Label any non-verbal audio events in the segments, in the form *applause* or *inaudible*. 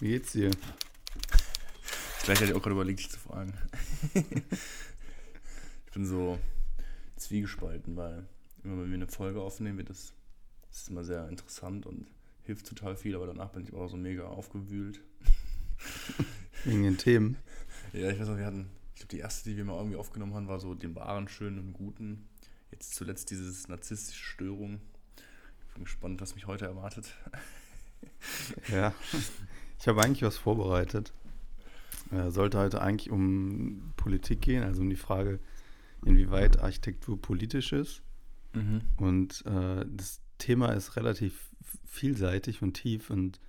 Wie geht's dir? Gleich hatte ich auch gerade überlegt, dich zu fragen. *laughs* ich bin so zwiegespalten, weil immer wenn wir eine Folge aufnehmen, wird das, das ist immer sehr interessant und hilft total viel, aber danach bin ich auch so mega aufgewühlt. *laughs* Wegen den Themen. Ja, ich weiß noch, wir hatten, ich glaube, die erste, die wir mal irgendwie aufgenommen haben, war so den wahren, schönen und guten. Jetzt zuletzt dieses narzisstische Störung. Ich bin gespannt, was mich heute erwartet. Ja, *laughs* ich habe eigentlich was vorbereitet. Sollte heute eigentlich um Politik gehen, also um die Frage, inwieweit Architektur politisch ist. Mhm. Und äh, das Thema ist relativ vielseitig und tief und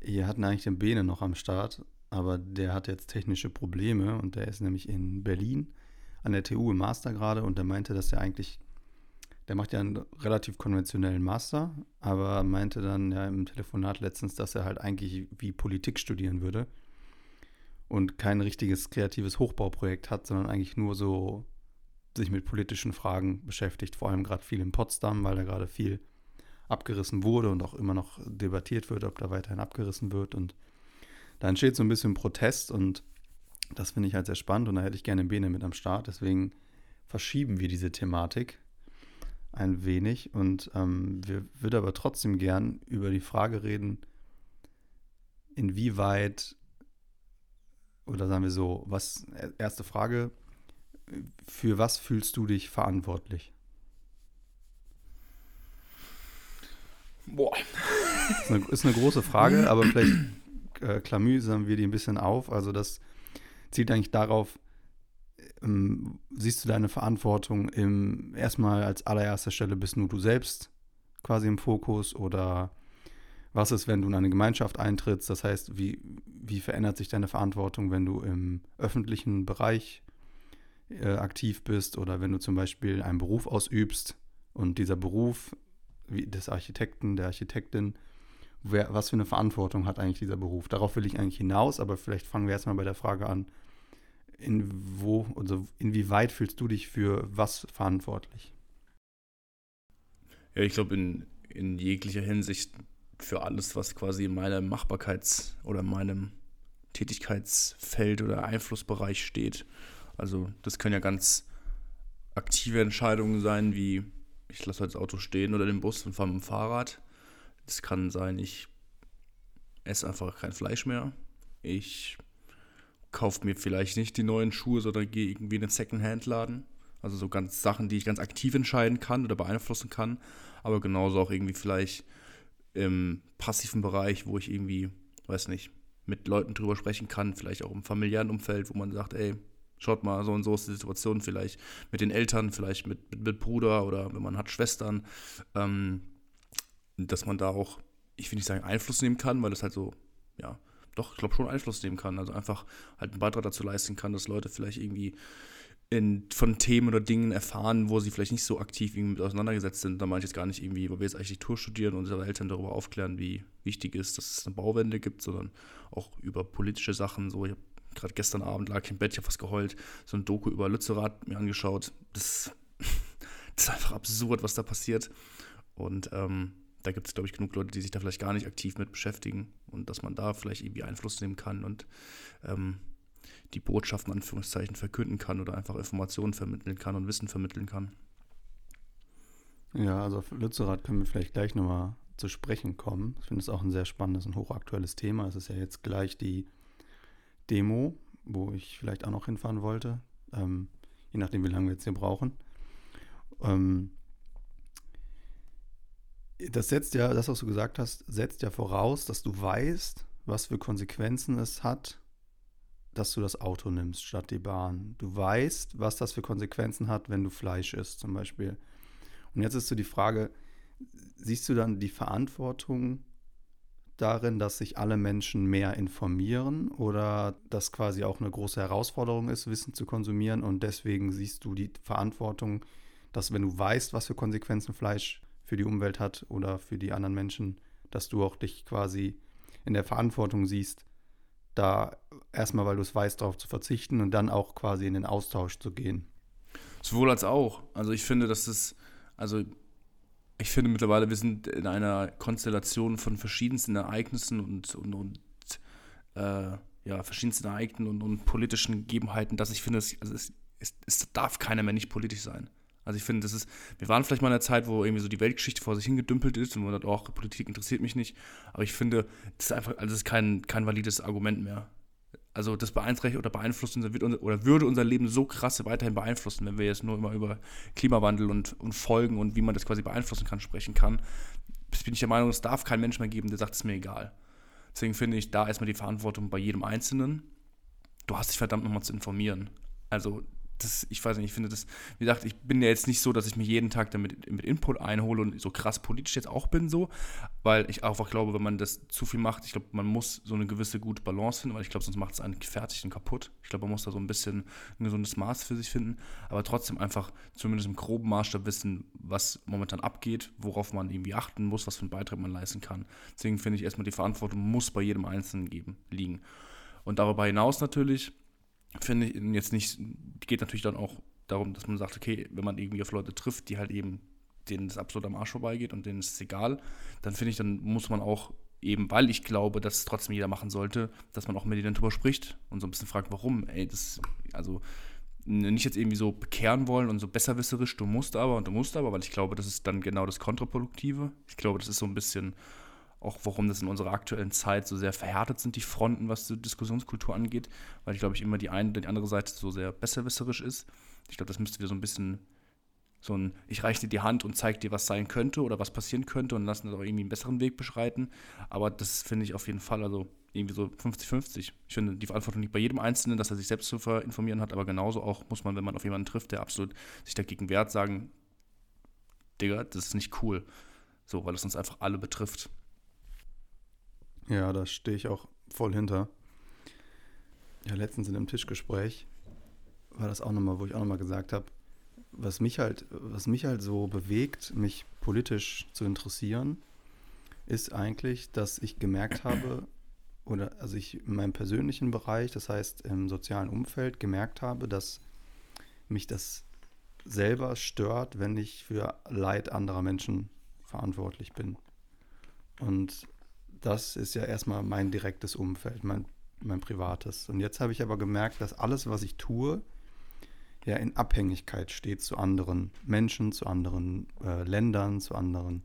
wir hatten eigentlich den Bene noch am Start, aber der hat jetzt technische Probleme und der ist nämlich in Berlin an der TU im Master gerade und der meinte, dass er eigentlich, der macht ja einen relativ konventionellen Master, aber meinte dann ja im Telefonat letztens, dass er halt eigentlich wie Politik studieren würde und kein richtiges kreatives Hochbauprojekt hat, sondern eigentlich nur so sich mit politischen Fragen beschäftigt, vor allem gerade viel in Potsdam, weil da gerade viel abgerissen wurde und auch immer noch debattiert wird, ob da weiterhin abgerissen wird. Und da entsteht so ein bisschen Protest und das finde ich halt sehr spannend und da hätte ich gerne Bene mit am Start. Deswegen verschieben wir diese Thematik ein wenig und ähm, wir würden aber trotzdem gern über die Frage reden, inwieweit, oder sagen wir so, was, erste Frage, für was fühlst du dich verantwortlich? Boah. Ist eine, ist eine große Frage, aber vielleicht äh, klamüsern wir die ein bisschen auf. Also das zielt eigentlich darauf, ähm, siehst du deine Verantwortung im erstmal als allererster Stelle bist nur du selbst quasi im Fokus oder was ist, wenn du in eine Gemeinschaft eintrittst? Das heißt, wie, wie verändert sich deine Verantwortung, wenn du im öffentlichen Bereich äh, aktiv bist oder wenn du zum Beispiel einen Beruf ausübst und dieser Beruf des Architekten, der Architektin, wer, was für eine Verantwortung hat eigentlich dieser Beruf? Darauf will ich eigentlich hinaus, aber vielleicht fangen wir erstmal bei der Frage an, in wo, also inwieweit fühlst du dich für was verantwortlich? Ja, ich glaube, in, in jeglicher Hinsicht für alles, was quasi in meinem Machbarkeits- oder meinem Tätigkeitsfeld oder Einflussbereich steht. Also das können ja ganz aktive Entscheidungen sein, wie ich lasse das Auto stehen oder den Bus und fahre mit dem Fahrrad. Das kann sein, ich esse einfach kein Fleisch mehr. Ich kaufe mir vielleicht nicht die neuen Schuhe, sondern gehe irgendwie in den Secondhand-Laden. Also so ganz Sachen, die ich ganz aktiv entscheiden kann oder beeinflussen kann. Aber genauso auch irgendwie vielleicht im passiven Bereich, wo ich irgendwie, weiß nicht, mit Leuten drüber sprechen kann, vielleicht auch im familiären Umfeld, wo man sagt, ey, schaut mal, so und so ist die Situation vielleicht mit den Eltern, vielleicht mit, mit, mit Bruder oder wenn man hat Schwestern, ähm, dass man da auch, ich will nicht sagen Einfluss nehmen kann, weil das halt so, ja, doch, ich glaube schon Einfluss nehmen kann. Also einfach halt einen Beitrag dazu leisten kann, dass Leute vielleicht irgendwie in, von Themen oder Dingen erfahren, wo sie vielleicht nicht so aktiv irgendwie mit auseinandergesetzt sind. Da meine ich jetzt gar nicht irgendwie, weil wir jetzt Architektur studieren und unsere Eltern darüber aufklären, wie wichtig ist, dass es eine Bauwende gibt, sondern auch über politische Sachen. So, ich habe gerade gestern Abend lag ich im Bett, ich habe was geheult, so ein Doku über Lützerath mir angeschaut. Das, *laughs* das ist einfach absurd, was da passiert. Und ähm, da gibt es, glaube ich, genug Leute, die sich da vielleicht gar nicht aktiv mit beschäftigen und dass man da vielleicht irgendwie Einfluss nehmen kann und ähm, die Botschaften, Anführungszeichen, verkünden kann oder einfach Informationen vermitteln kann und Wissen vermitteln kann. Ja, also auf Lützerath können wir vielleicht gleich nochmal zu sprechen kommen. Ich finde es auch ein sehr spannendes und hochaktuelles Thema. Es ist ja jetzt gleich die Demo, wo ich vielleicht auch noch hinfahren wollte, ähm, je nachdem, wie lange wir jetzt hier brauchen. Ähm, das setzt ja, das, was du gesagt hast, setzt ja voraus, dass du weißt, was für Konsequenzen es hat, dass du das Auto nimmst statt die Bahn. Du weißt, was das für Konsequenzen hat, wenn du Fleisch isst, zum Beispiel. Und jetzt ist so die Frage, siehst du dann die Verantwortung darin, dass sich alle Menschen mehr informieren oder dass quasi auch eine große Herausforderung ist, Wissen zu konsumieren und deswegen siehst du die Verantwortung, dass wenn du weißt, was für Konsequenzen Fleisch für die Umwelt hat oder für die anderen Menschen, dass du auch dich quasi in der Verantwortung siehst, da erstmal, weil du es weißt, darauf zu verzichten und dann auch quasi in den Austausch zu gehen. Sowohl als auch. Also ich finde, dass es, also ich finde mittlerweile, wir sind in einer Konstellation von verschiedensten Ereignissen und, und, und äh, ja, verschiedensten Ereignissen und, und, politischen Gegebenheiten, dass ich finde, es, also es, es, es darf keiner mehr nicht politisch sein. Also ich finde, das ist, wir waren vielleicht mal in einer Zeit, wo irgendwie so die Weltgeschichte vor sich hingedümpelt ist und man sagt, auch Politik interessiert mich nicht. Aber ich finde, das ist einfach, also das ist kein, kein valides Argument mehr. Also das beeinträchtigt oder beeinflusst unser, oder würde unser Leben so krass weiterhin beeinflussen, wenn wir jetzt nur immer über Klimawandel und, und Folgen und wie man das quasi beeinflussen kann, sprechen kann. Bin ich der Meinung, es darf keinen Menschen mehr geben, der sagt, es ist mir egal. Deswegen finde ich da erstmal die Verantwortung bei jedem Einzelnen. Du hast dich verdammt nochmal zu informieren. Also das, ich weiß nicht, ich finde das, wie gesagt, ich bin ja jetzt nicht so, dass ich mir jeden Tag damit mit Input einhole und so krass politisch jetzt auch bin so, weil ich einfach glaube, wenn man das zu viel macht, ich glaube, man muss so eine gewisse gute Balance finden, weil ich glaube, sonst macht es einen fertig und kaputt. Ich glaube, man muss da so ein bisschen ein gesundes Maß für sich finden, aber trotzdem einfach zumindest im groben Maßstab wissen, was momentan abgeht, worauf man irgendwie achten muss, was für einen Beitrag man leisten kann. Deswegen finde ich erstmal, die Verantwortung muss bei jedem Einzelnen geben, liegen. Und darüber hinaus natürlich, finde ich jetzt nicht, geht natürlich dann auch darum, dass man sagt, okay, wenn man irgendwie auf Leute trifft, die halt eben, denen das absolut am Arsch vorbeigeht und denen ist es egal, dann finde ich, dann muss man auch eben, weil ich glaube, dass es trotzdem jeder machen sollte, dass man auch mit denen drüber spricht und so ein bisschen fragt, warum, ey, das, also nicht jetzt irgendwie so bekehren wollen und so besserwisserisch, du musst aber und du musst aber, weil ich glaube, das ist dann genau das Kontraproduktive. Ich glaube, das ist so ein bisschen auch warum das in unserer aktuellen Zeit so sehr verhärtet sind, die Fronten, was die Diskussionskultur angeht, weil ich glaube ich immer die eine oder die andere Seite so sehr besserwisserisch ist. Ich glaube, das müsste wir so ein bisschen so ein, ich reiche dir die Hand und zeige dir, was sein könnte oder was passieren könnte und lassen das auch irgendwie einen besseren Weg beschreiten. Aber das finde ich auf jeden Fall, also irgendwie so 50-50. Ich finde, die Verantwortung liegt bei jedem Einzelnen, dass er sich selbst zu informieren hat, aber genauso auch muss man, wenn man auf jemanden trifft, der absolut sich dagegen wehrt, sagen, Digga, das ist nicht cool. So, weil es uns einfach alle betrifft. Ja, da stehe ich auch voll hinter. Ja, letztens in einem Tischgespräch war das auch nochmal, wo ich auch nochmal gesagt habe, was mich halt, was mich halt so bewegt, mich politisch zu interessieren, ist eigentlich, dass ich gemerkt habe, oder also ich in meinem persönlichen Bereich, das heißt im sozialen Umfeld, gemerkt habe, dass mich das selber stört, wenn ich für Leid anderer Menschen verantwortlich bin. Und das ist ja erstmal mein direktes Umfeld, mein, mein privates. Und jetzt habe ich aber gemerkt, dass alles, was ich tue, ja in Abhängigkeit steht zu anderen Menschen, zu anderen äh, Ländern, zu anderen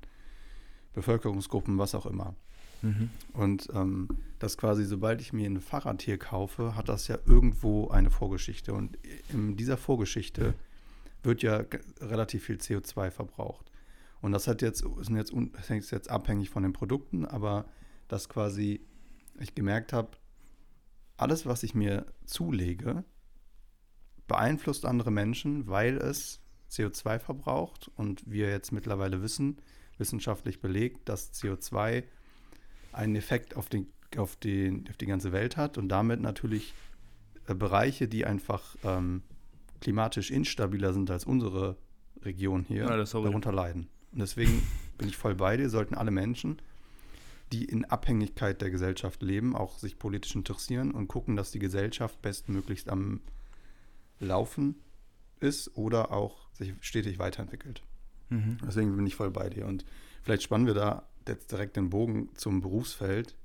Bevölkerungsgruppen, was auch immer. Mhm. Und ähm, das quasi, sobald ich mir ein Fahrrad hier kaufe, hat das ja irgendwo eine Vorgeschichte. Und in dieser Vorgeschichte wird ja relativ viel CO2 verbraucht. Und das hat jetzt, sind jetzt, ist jetzt abhängig von den Produkten, aber dass quasi ich gemerkt habe, alles, was ich mir zulege, beeinflusst andere Menschen, weil es CO2 verbraucht. Und wir jetzt mittlerweile wissen, wissenschaftlich belegt, dass CO2 einen Effekt auf, den, auf, den, auf die ganze Welt hat und damit natürlich äh, Bereiche, die einfach ähm, klimatisch instabiler sind als unsere Region hier, ja, darunter leiden. Und deswegen bin ich voll bei dir, sollten alle Menschen die in Abhängigkeit der Gesellschaft leben, auch sich politisch interessieren und gucken, dass die Gesellschaft bestmöglichst am Laufen ist oder auch sich stetig weiterentwickelt. Mhm. Deswegen bin ich voll bei dir. Und vielleicht spannen wir da jetzt direkt den Bogen zum Berufsfeld.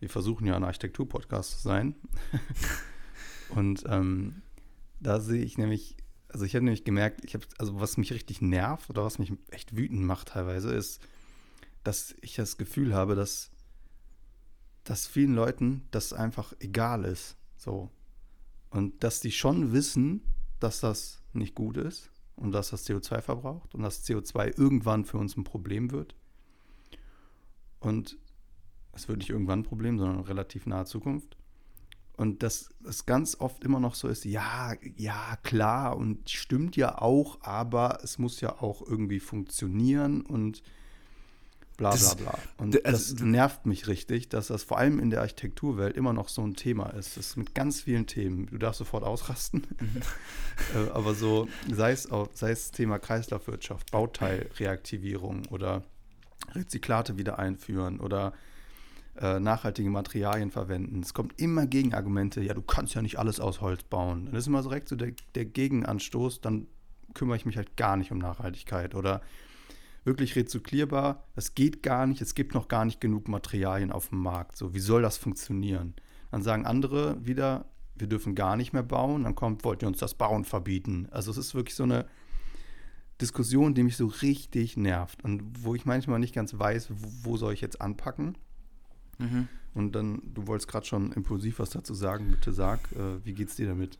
Wir versuchen ja ein Architektur-Podcast zu sein. *laughs* und ähm, da sehe ich nämlich, also ich habe nämlich gemerkt, ich habe, also was mich richtig nervt oder was mich echt wütend macht teilweise, ist, dass ich das Gefühl habe, dass, dass vielen Leuten das einfach egal ist. So. Und dass die schon wissen, dass das nicht gut ist und dass das CO2 verbraucht und dass CO2 irgendwann für uns ein Problem wird. Und es wird nicht irgendwann ein Problem, sondern relativ nahe Zukunft. Und dass es ganz oft immer noch so ist, ja, ja, klar und stimmt ja auch, aber es muss ja auch irgendwie funktionieren und bla bla bla. Und also, das nervt mich richtig, dass das vor allem in der Architekturwelt immer noch so ein Thema ist. Das ist mit ganz vielen Themen. Du darfst sofort ausrasten. Mhm. *laughs* Äh, aber so, sei es, auch, sei es Thema Kreislaufwirtschaft, Bauteilreaktivierung oder Rezyklate wieder einführen oder äh, nachhaltige Materialien verwenden. Es kommt immer Gegenargumente, ja, du kannst ja nicht alles aus Holz bauen. Das ist immer direkt so der, der Gegenanstoß, dann kümmere ich mich halt gar nicht um Nachhaltigkeit. Oder wirklich rezyklierbar. Das geht gar nicht. Es gibt noch gar nicht genug Materialien auf dem Markt. So, wie soll das funktionieren? Dann sagen andere wieder, wir dürfen gar nicht mehr bauen. Dann kommt, wollt ihr uns das Bauen verbieten? Also es ist wirklich so eine Diskussion, die mich so richtig nervt und wo ich manchmal nicht ganz weiß, wo, wo soll ich jetzt anpacken. Mhm. Und dann, du wolltest gerade schon impulsiv was dazu sagen, bitte sag, äh, wie geht's dir damit?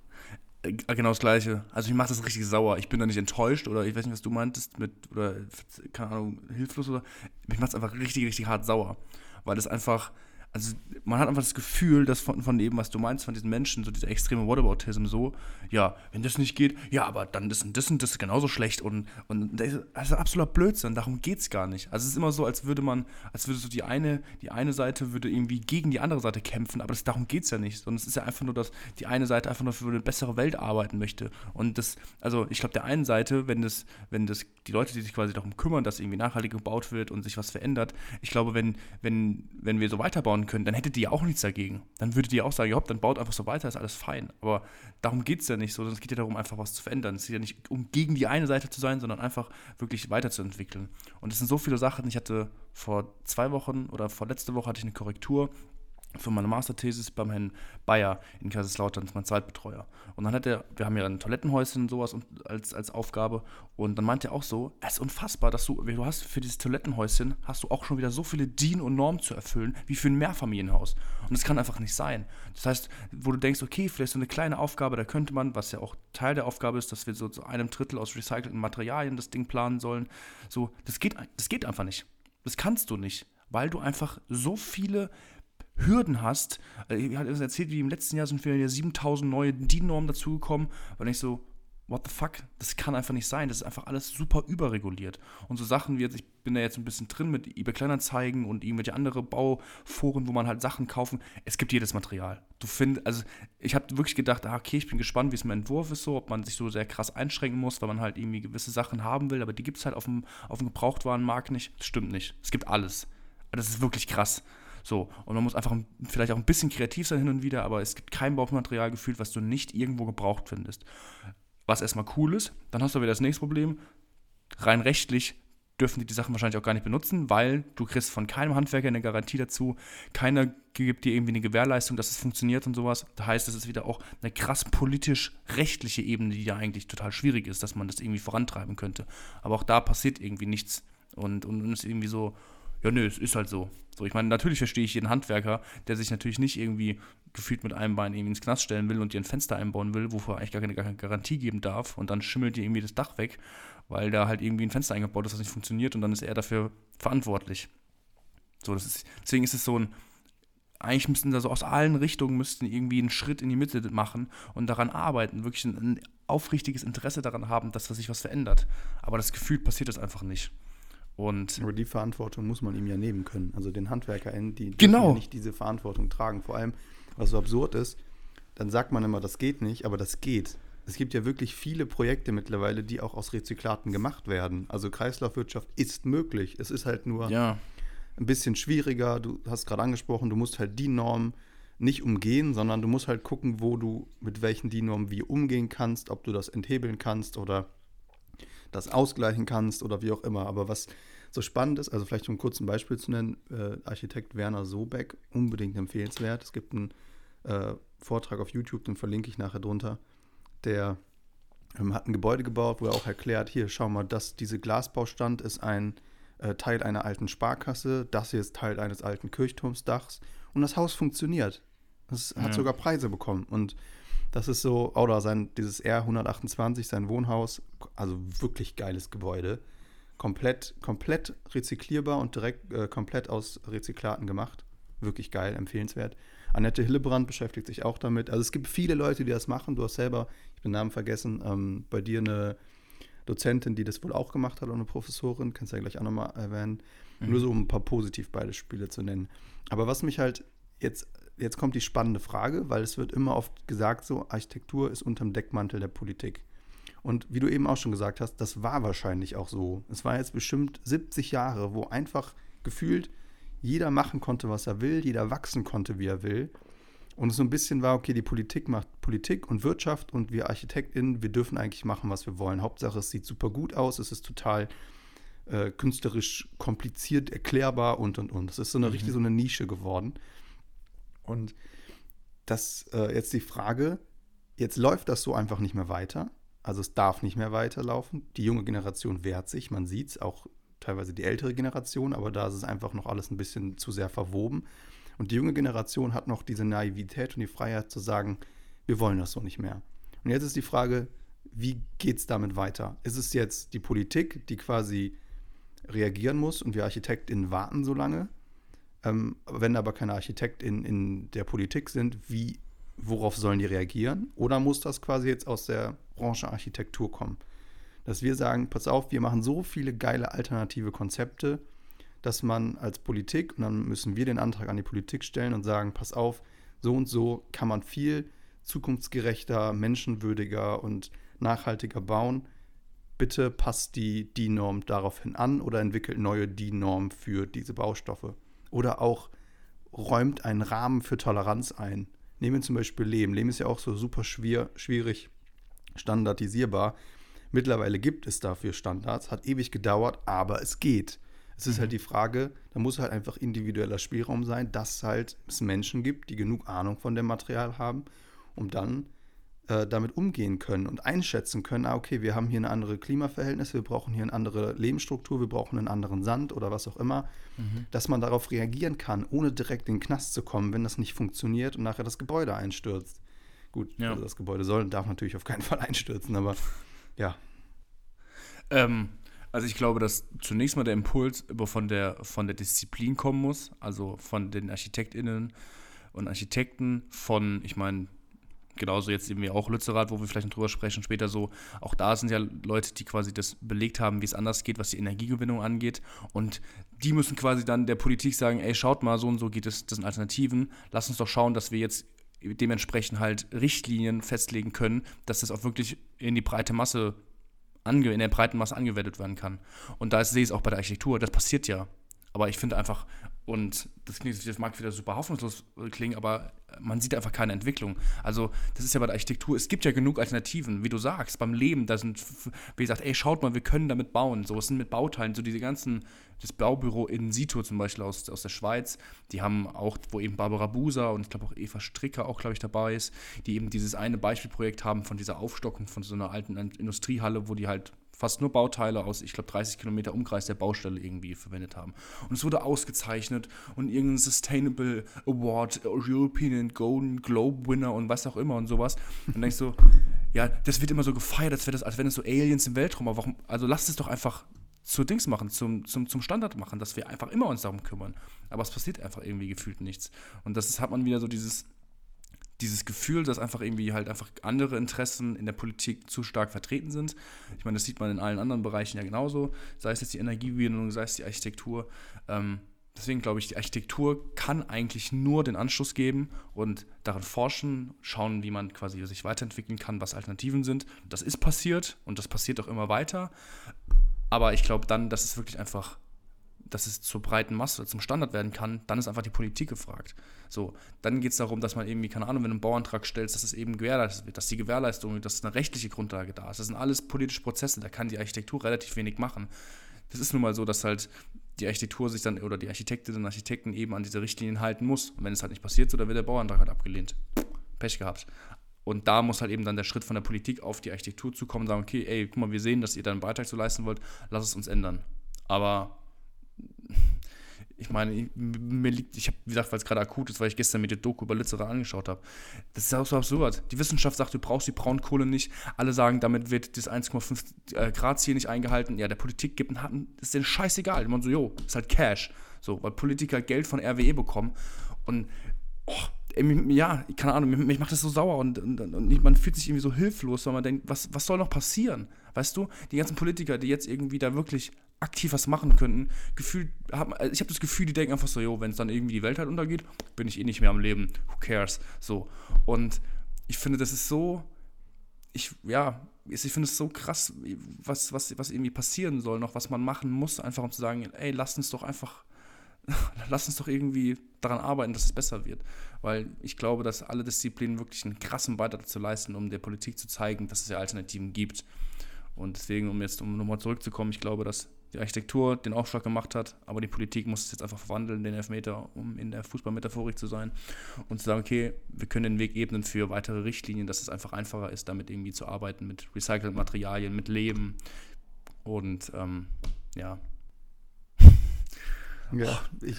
Äh, genau das Gleiche. Also ich mache das richtig sauer. Ich bin da nicht enttäuscht oder ich weiß nicht, was du meintest mit, oder keine Ahnung, hilflos oder. Mich macht es einfach richtig, richtig hart sauer. Weil es einfach, also man hat einfach das Gefühl, dass von, von eben, was du meinst, von diesen Menschen, so dieser extreme Whataboutism, so, ja, wenn das nicht geht, ja, aber dann ist das und das genauso schlecht und, und das ist absoluter Blödsinn, darum geht es gar nicht. Also es ist immer so, als würde man, als würde so die eine, die eine Seite würde irgendwie gegen die andere Seite kämpfen, aber das, darum geht es ja nicht, sondern es ist ja einfach nur, dass die eine Seite einfach nur für eine bessere Welt arbeiten möchte. Und das, also ich glaube, der einen Seite, wenn das, wenn das, die Leute, die sich quasi darum kümmern, dass irgendwie nachhaltig gebaut wird und sich was verändert, ich glaube, wenn, wenn, wenn wir so weiterbauen können, dann hättet ihr auch nichts dagegen. Dann würdet ihr auch sagen, ja, dann baut einfach so weiter, ist alles fein. Aber darum geht es ja nicht so, sondern es geht ja darum, einfach was zu verändern. Es geht ja nicht um gegen die eine Seite zu sein, sondern einfach wirklich weiterzuentwickeln. Und es sind so viele Sachen. Ich hatte vor zwei Wochen oder vor letzte Woche hatte ich eine Korrektur für meine Masterthesis beim Herrn Bayer in Kaiserslautern, mein Zweitbetreuer. Und dann hat er, wir haben ja ein Toilettenhäuschen und sowas als, als Aufgabe. Und dann meinte er auch so, es ist unfassbar, dass du, du hast für dieses Toilettenhäuschen, hast du auch schon wieder so viele DIN und Normen zu erfüllen, wie für ein Mehrfamilienhaus. Und das kann einfach nicht sein. Das heißt, wo du denkst, okay, vielleicht so eine kleine Aufgabe, da könnte man, was ja auch Teil der Aufgabe ist, dass wir so zu einem Drittel aus recycelten Materialien das Ding planen sollen. So, das geht, das geht einfach nicht. Das kannst du nicht, weil du einfach so viele Hürden hast. Also, ich habe erzählt, wie im letzten Jahr sind wir 7000 neue DIN-Normen dazugekommen, weil ich so, what the fuck, das kann einfach nicht sein. Das ist einfach alles super überreguliert. Und so Sachen wie jetzt, ich bin da jetzt ein bisschen drin mit eBay Kleinanzeigen und irgendwelche andere Bauforen, wo man halt Sachen kaufen. Es gibt jedes Material. Du findest, also ich habe wirklich gedacht, ah, okay, ich bin gespannt, wie es im Entwurf ist, so, ob man sich so sehr krass einschränken muss, weil man halt irgendwie gewisse Sachen haben will, aber die gibt es halt auf dem, auf dem Gebrauchtwarenmarkt nicht. Das stimmt nicht. Es gibt alles. Das ist wirklich krass. So, und man muss einfach vielleicht auch ein bisschen kreativ sein hin und wieder, aber es gibt kein Baumaterial gefühlt, was du nicht irgendwo gebraucht findest. Was erstmal cool ist, dann hast du wieder das nächste Problem. Rein rechtlich dürfen die die Sachen wahrscheinlich auch gar nicht benutzen, weil du kriegst von keinem Handwerker eine Garantie dazu. Keiner gibt dir irgendwie eine Gewährleistung, dass es funktioniert und sowas. Das heißt, es ist wieder auch eine krass politisch-rechtliche Ebene, die ja eigentlich total schwierig ist, dass man das irgendwie vorantreiben könnte. Aber auch da passiert irgendwie nichts. Und, und, ist irgendwie so, ja, nö, es ist halt so. So, ich meine, natürlich verstehe ich jeden Handwerker, der sich natürlich nicht irgendwie gefühlt mit einem Bein irgendwie ins Knast stellen will und dir ein Fenster einbauen will, wofür er eigentlich gar keine, gar keine Garantie geben darf und dann schimmelt dir irgendwie das Dach weg, weil da halt irgendwie ein Fenster eingebaut ist, das nicht funktioniert und dann ist er dafür verantwortlich. So, das ist, deswegen ist es so ein, eigentlich müssten da so aus allen Richtungen müssten irgendwie einen Schritt in die Mitte machen und daran arbeiten, wirklich ein, ein aufrichtiges Interesse daran haben, dass da sich was verändert. Aber das Gefühl passiert das einfach nicht. Und Aber die Verantwortung muss man ihm ja nehmen können. Also den HandwerkerInnen, die genau. ja nicht diese Verantwortung tragen. Vor allem, was so absurd ist, dann sagt man immer, das geht nicht, aber das geht. Es gibt ja wirklich viele Projekte mittlerweile, die auch aus Rezyklaten gemacht werden. Also Kreislaufwirtschaft ist möglich. Es ist halt nur ja. ein bisschen schwieriger. Du hast gerade angesprochen, du musst halt die Norm nicht umgehen, sondern du musst halt gucken, wo du mit welchen DIN-Normen wie umgehen kannst, ob du das enthebeln kannst oder das ausgleichen kannst oder wie auch immer. Aber was so spannend ist, also vielleicht um kurz ein Beispiel zu nennen, äh, Architekt Werner Sobeck, unbedingt empfehlenswert. Es gibt einen äh, Vortrag auf YouTube, den verlinke ich nachher drunter. Der ähm, hat ein Gebäude gebaut, wo er auch erklärt, hier, schau mal, das, diese Glasbaustand ist ein äh, Teil einer alten Sparkasse, das hier ist Teil eines alten Kirchturmsdachs und das Haus funktioniert. Es hat ja. sogar Preise bekommen und das ist so, oder sein, dieses R128, sein Wohnhaus, also wirklich geiles Gebäude. Komplett, komplett rezyklierbar und direkt äh, komplett aus Rezyklaten gemacht. Wirklich geil, empfehlenswert. Annette Hillebrand beschäftigt sich auch damit. Also es gibt viele Leute, die das machen. Du hast selber, ich den Namen vergessen, ähm, bei dir eine Dozentin, die das wohl auch gemacht hat, oder eine Professorin, kannst du ja gleich auch nochmal erwähnen. Mhm. Nur so, um ein paar Positivbeispiele zu nennen. Aber was mich halt jetzt jetzt kommt die spannende Frage, weil es wird immer oft gesagt, so Architektur ist unterm Deckmantel der Politik. Und wie du eben auch schon gesagt hast, das war wahrscheinlich auch so. Es war jetzt bestimmt 70 Jahre, wo einfach gefühlt jeder machen konnte, was er will, jeder wachsen konnte, wie er will. Und es so ein bisschen war, okay, die Politik macht Politik und Wirtschaft und wir ArchitektInnen, wir dürfen eigentlich machen, was wir wollen. Hauptsache, es sieht super gut aus, es ist total äh, künstlerisch kompliziert, erklärbar und und und. Es ist so eine mhm. richtig so eine Nische geworden. Und dass äh, jetzt die Frage, jetzt läuft das so einfach nicht mehr weiter. Also es darf nicht mehr weiterlaufen. Die junge Generation wehrt sich, man sieht es, auch teilweise die ältere Generation, aber da ist es einfach noch alles ein bisschen zu sehr verwoben. Und die junge Generation hat noch diese Naivität und die Freiheit zu sagen, wir wollen das so nicht mehr. Und jetzt ist die Frage, wie geht es damit weiter? Ist es jetzt die Politik, die quasi reagieren muss und wir ArchitektInnen warten so lange? Ähm, wenn aber keine ArchitektInnen in der Politik sind, wie, worauf sollen die reagieren? Oder muss das quasi jetzt aus der Branche Architektur kommen? Dass wir sagen, pass auf, wir machen so viele geile alternative Konzepte, dass man als Politik, und dann müssen wir den Antrag an die Politik stellen und sagen, pass auf, so und so kann man viel zukunftsgerechter, menschenwürdiger und nachhaltiger bauen. Bitte passt die DIN-Norm daraufhin an oder entwickelt neue DIN-Normen für diese Baustoffe. Oder auch räumt einen Rahmen für Toleranz ein. Nehmen wir zum Beispiel Lehm. Lehm ist ja auch so super schwer, schwierig standardisierbar. Mittlerweile gibt es dafür Standards, hat ewig gedauert, aber es geht. Es ist halt mhm. halt die Frage, da muss halt einfach individueller Spielraum sein, dass halt es Menschen gibt, die genug Ahnung von dem Material haben, um dann äh, damit umgehen können und einschätzen können, ah, okay, wir haben hier eine andere Klimaverhältnisse, wir brauchen hier eine andere Lebensstruktur, wir brauchen einen anderen Sand oder was auch immer, mhm. dass man darauf reagieren kann, ohne direkt in den Knast zu kommen, wenn das nicht funktioniert und nachher das Gebäude einstürzt. Gut, ja. also das Gebäude soll und darf natürlich auf keinen *laughs* Fall einstürzen, aber ja. Ähm, also ich glaube, dass zunächst mal der Impuls von der, von der Disziplin kommen muss, also von den ArchitektInnen und Architekten, von, ich meine, genauso jetzt eben auch Lützerath, wo wir vielleicht noch drüber sprechen, später so, auch da sind ja Leute, die quasi das belegt haben, wie es anders geht, was die Energiegewinnung angeht. Und die müssen quasi dann der Politik sagen, ey, schaut mal, so und so geht es, das sind Alternativen. Lass uns doch schauen, dass wir jetzt dementsprechend halt Richtlinien festlegen können, dass das auch wirklich in die breite Masse in der breiten Masse angewendet werden kann. Und da sehe ich es auch bei der Architektur, das passiert ja. Aber ich finde einfach, und das, klingt, das mag wieder super hoffnungslos klingen, aber man sieht einfach keine Entwicklung. Also, das ist ja bei der Architektur, es gibt ja genug Alternativen, wie du sagst, beim Leben, da sind, wie gesagt, ey, schaut mal, wir können damit bauen. So, es sind mit Bauteilen, so diese ganzen, das Baubüro in Situ zum Beispiel aus, aus der Schweiz, die haben auch, wo eben Barbara Buser und ich glaube auch Eva Stricker auch, glaube ich, dabei ist, die eben dieses eine Beispielprojekt haben von dieser Aufstockung von so einer alten Industriehalle, wo die halt fast nur Bauteile aus, ich glaube, 30 Kilometer Umkreis der Baustelle irgendwie verwendet haben. Und es wurde ausgezeichnet und irgendein Sustainable Award, European Golden Globe Winner und was auch immer und sowas. Und dann denkst du, *laughs* ja, das wird immer so gefeiert, als, das, als wenn es so Aliens im Weltraum, aber warum, also lasst es doch einfach zu Dings machen, zum, zum, zum Standard machen, dass wir einfach immer uns darum kümmern. Aber es passiert einfach irgendwie gefühlt nichts. Und das ist, hat man wieder so dieses, dieses Gefühl, dass einfach irgendwie halt einfach andere Interessen in der Politik zu stark vertreten sind. Ich meine, das sieht man in allen anderen Bereichen ja genauso, sei es jetzt die Energiegewinnung, sei es die Architektur. Ähm, deswegen glaube ich, die Architektur kann eigentlich nur den Anschluss geben und daran forschen, schauen, wie man quasi sich weiterentwickeln kann, was Alternativen sind. Das ist passiert und das passiert auch immer weiter. Aber ich glaube dann, dass es wirklich einfach dass es zur breiten Masse, zum Standard werden kann, dann ist einfach die Politik gefragt. So, dann geht es darum, dass man irgendwie, keine Ahnung, wenn du einen Bauantrag stellst, dass es eben gewährleistet wird, dass die Gewährleistung, dass eine rechtliche Grundlage da ist. Das sind alles politische Prozesse, da kann die Architektur relativ wenig machen. Das ist nun mal so, dass halt die Architektur sich dann oder die Architektinnen und Architekten eben an diese Richtlinien halten muss. Und wenn es halt nicht passiert, so, dann wird der Bauantrag halt abgelehnt. Pech gehabt. Und da muss halt eben dann der Schritt von der Politik auf die Architektur zukommen und sagen, okay, ey, guck mal, wir sehen, dass ihr da einen Beitrag zu leisten wollt, lass es uns ändern. Aber ich meine, mir liegt, ich habe, gesagt, weil es gerade akut ist, weil ich gestern mir die Doku über Lützerath angeschaut habe. Das ist auch so absurd. Die Wissenschaft sagt, du brauchst die Braunkohle nicht. Alle sagen, damit wird das 1,5 äh, Grad Ziel nicht eingehalten. Ja, der Politik gibt einen, ist denen scheißegal. Man so, jo, ist halt Cash. So, weil Politiker Geld von RWE bekommen. Und, oh, ja, keine Ahnung, mich macht das so sauer und, und, und, man fühlt sich irgendwie so hilflos, weil man denkt, was, was soll noch passieren? Weißt du, die ganzen Politiker, die jetzt irgendwie da wirklich aktiv was machen könnten, gefühlt, hab, also ich habe das Gefühl, die denken einfach so, jo, wenn es dann irgendwie die Welt halt untergeht, bin ich eh nicht mehr am Leben, who cares, so. Und ich finde, das ist so, ich, ja, ich finde es so krass, was, was, was irgendwie passieren soll, noch was man machen muss, einfach um zu sagen, ey, lass uns doch einfach, *laughs* lass uns doch irgendwie daran arbeiten, dass es besser wird. Weil ich glaube, dass alle Disziplinen wirklich einen krassen Beitrag dazu leisten, um der Politik zu zeigen, dass es ja Alternativen gibt. Und deswegen, um jetzt um nochmal zurückzukommen, ich glaube, dass die Architektur den Aufschlag gemacht hat, aber die Politik muss es jetzt einfach verwandeln, den Elfmeter, um in der Fußballmetaphorik zu sein und zu sagen, okay, wir können den Weg ebnen für weitere Richtlinien, dass es einfach einfacher ist, damit irgendwie zu arbeiten, mit recycelten Materialien, mit Leben und ähm, ja. *laughs* Ja, ich,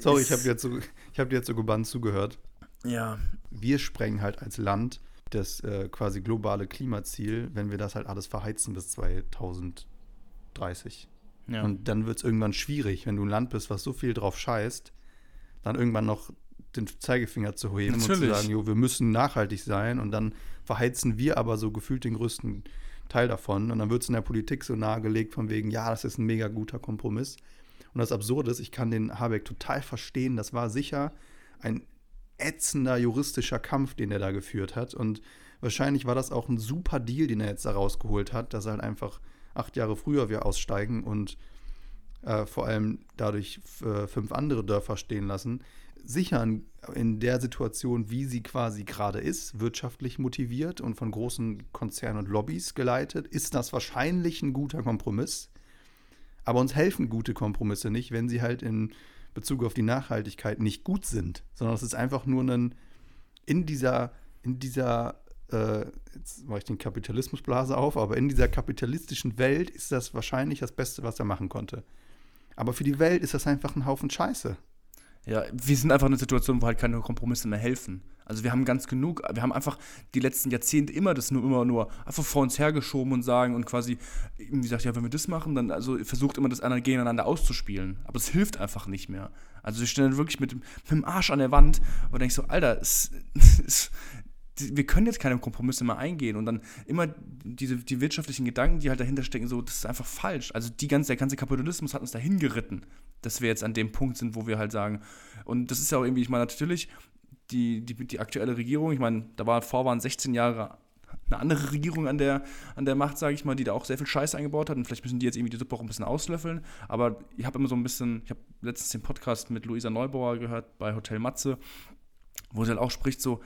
sorry, ich habe dir, jetzt so, hab dir jetzt so gebannt zugehört. Ja. Wir sprengen halt als Land das äh, quasi globale Klimaziel, wenn wir das halt alles verheizen bis 2030. Ja. Und dann wird es irgendwann schwierig, wenn du ein Land bist, was so viel drauf scheißt, dann irgendwann noch den Zeigefinger zu heben Natürlich. und zu sagen, jo, wir müssen nachhaltig sein und dann verheizen wir aber so gefühlt den größten Teil davon und dann wird es in der Politik so nahegelegt von wegen, ja, das ist ein mega guter Kompromiss. Und das Absurde ist, ich kann den Habeck total verstehen, das war sicher ein ätzender juristischer Kampf, den er da geführt hat und wahrscheinlich war das auch ein super Deal, den er jetzt da rausgeholt hat, dass er halt einfach acht Jahre früher wir aussteigen und äh, vor allem dadurch äh, fünf andere Dörfer stehen lassen, sichern in der Situation, wie sie quasi gerade ist, wirtschaftlich motiviert und von großen Konzernen und Lobbys geleitet, ist das wahrscheinlich ein guter Kompromiss. Aber uns helfen gute Kompromisse nicht, wenn sie halt in Bezug auf die Nachhaltigkeit nicht gut sind, sondern es ist einfach nur ein in dieser, in dieser äh, jetzt mache ich den Kapitalismusblase auf, aber in dieser kapitalistischen Welt ist das wahrscheinlich das Beste, was er machen konnte. Aber für die Welt ist das einfach ein Haufen Scheiße. Ja, wir sind einfach in einer Situation, wo halt keine Kompromisse mehr helfen. Also wir haben ganz genug, wir haben einfach die letzten Jahrzehnte immer das nur immer nur einfach vor uns hergeschoben und sagen und quasi irgendwie gesagt, ja, wenn wir das machen, dann also versucht immer das andere gegeneinander auszuspielen. Aber es hilft einfach nicht mehr. Also wir stehen dann wirklich mit, mit dem Arsch an der Wand und denkst so, Alter, es, *laughs* es, wir können jetzt keine Kompromisse mehr eingehen und dann immer diese die wirtschaftlichen Gedanken, die halt dahinter stecken, so das ist einfach falsch. Also die ganze der ganze Kapitalismus hat uns dahin geritten, dass wir jetzt an dem Punkt sind, wo wir halt sagen und das ist ja auch irgendwie, ich meine natürlich die, die, die aktuelle Regierung, ich meine, da war vor waren 16 Jahre eine andere Regierung an der, an der Macht, sage ich mal, die da auch sehr viel Scheiße eingebaut hat. Und vielleicht müssen die jetzt irgendwie die Suppe auch ein bisschen auslöffeln. Aber ich habe immer so ein bisschen, ich habe letztens den Podcast mit Luisa Neubauer gehört bei Hotel Matze, wo sie halt auch spricht, so,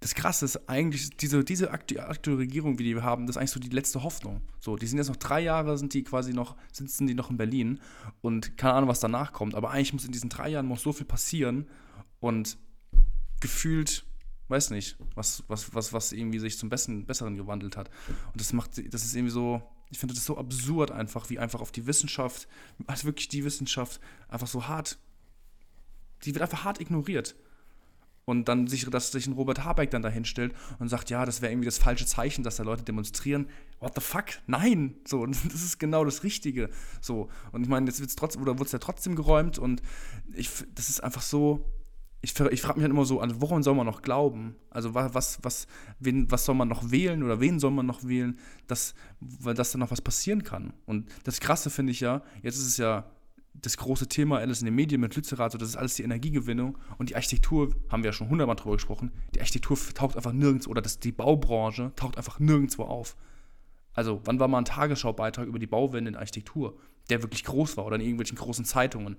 das Krasse ist eigentlich, diese, diese aktuelle Regierung, wie die wir haben, das ist eigentlich so die letzte Hoffnung. So, die sind jetzt noch drei Jahre, sind die quasi noch, sitzen die noch in Berlin und keine Ahnung, was danach kommt. Aber eigentlich muss in diesen drei Jahren muss so viel passieren und gefühlt, weiß nicht, was, was, was, was irgendwie sich zum Besten, Besseren gewandelt hat. Und das macht, das ist irgendwie so, ich finde das so absurd einfach, wie einfach auf die Wissenschaft, also wirklich die Wissenschaft einfach so hart, die wird einfach hart ignoriert und dann sich, dass sich ein Robert Habeck dann dahin stellt und sagt, ja, das wäre irgendwie das falsche Zeichen, dass da Leute demonstrieren. What the fuck? Nein! So, *laughs* das ist genau das Richtige. So, und ich meine, jetzt wird es trotzdem, oder wurde es ja trotzdem geräumt und ich, das ist einfach so, ich, ich frage mich dann immer so, an woran soll man noch glauben? Also was, was, wen, was soll man noch wählen oder wen soll man noch wählen, dass, weil das dann noch was passieren kann? Und das Krasse finde ich ja, jetzt ist es ja das große Thema alles in den Medien mit Lützerath, das ist alles die Energiegewinnung und die Architektur, haben wir ja schon hundertmal drüber gesprochen, die Architektur taucht einfach nirgends, oder das, die Baubranche taucht einfach nirgendwo auf. Also, wann war mal ein Tagesschaubeitrag über die Bauwende in Architektur, der wirklich groß war oder in irgendwelchen großen Zeitungen?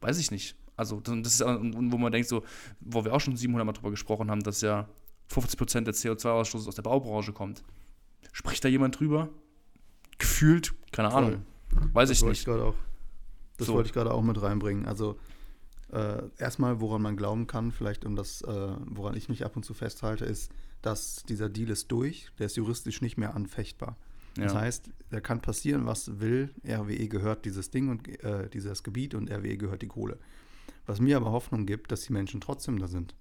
Weiß ich nicht. Also, das ist, wo man denkt, so, wo wir auch schon 700 Mal drüber gesprochen haben, dass ja 50% des CO2-Ausstoßes aus der Baubranche kommt. Spricht da jemand drüber? Gefühlt? Keine Ahnung. Weiß das ich nicht. Ich auch. Das so. wollte ich gerade auch mit reinbringen. Also äh, erstmal, woran man glauben kann, vielleicht um das, äh, woran ich mich ab und zu festhalte, ist, dass dieser Deal ist durch, der ist juristisch nicht mehr anfechtbar. Ja. Das heißt, da kann passieren, was will. RWE gehört dieses Ding und äh, dieses Gebiet und RWE gehört die Kohle. Was mir aber Hoffnung gibt, dass die Menschen trotzdem da sind.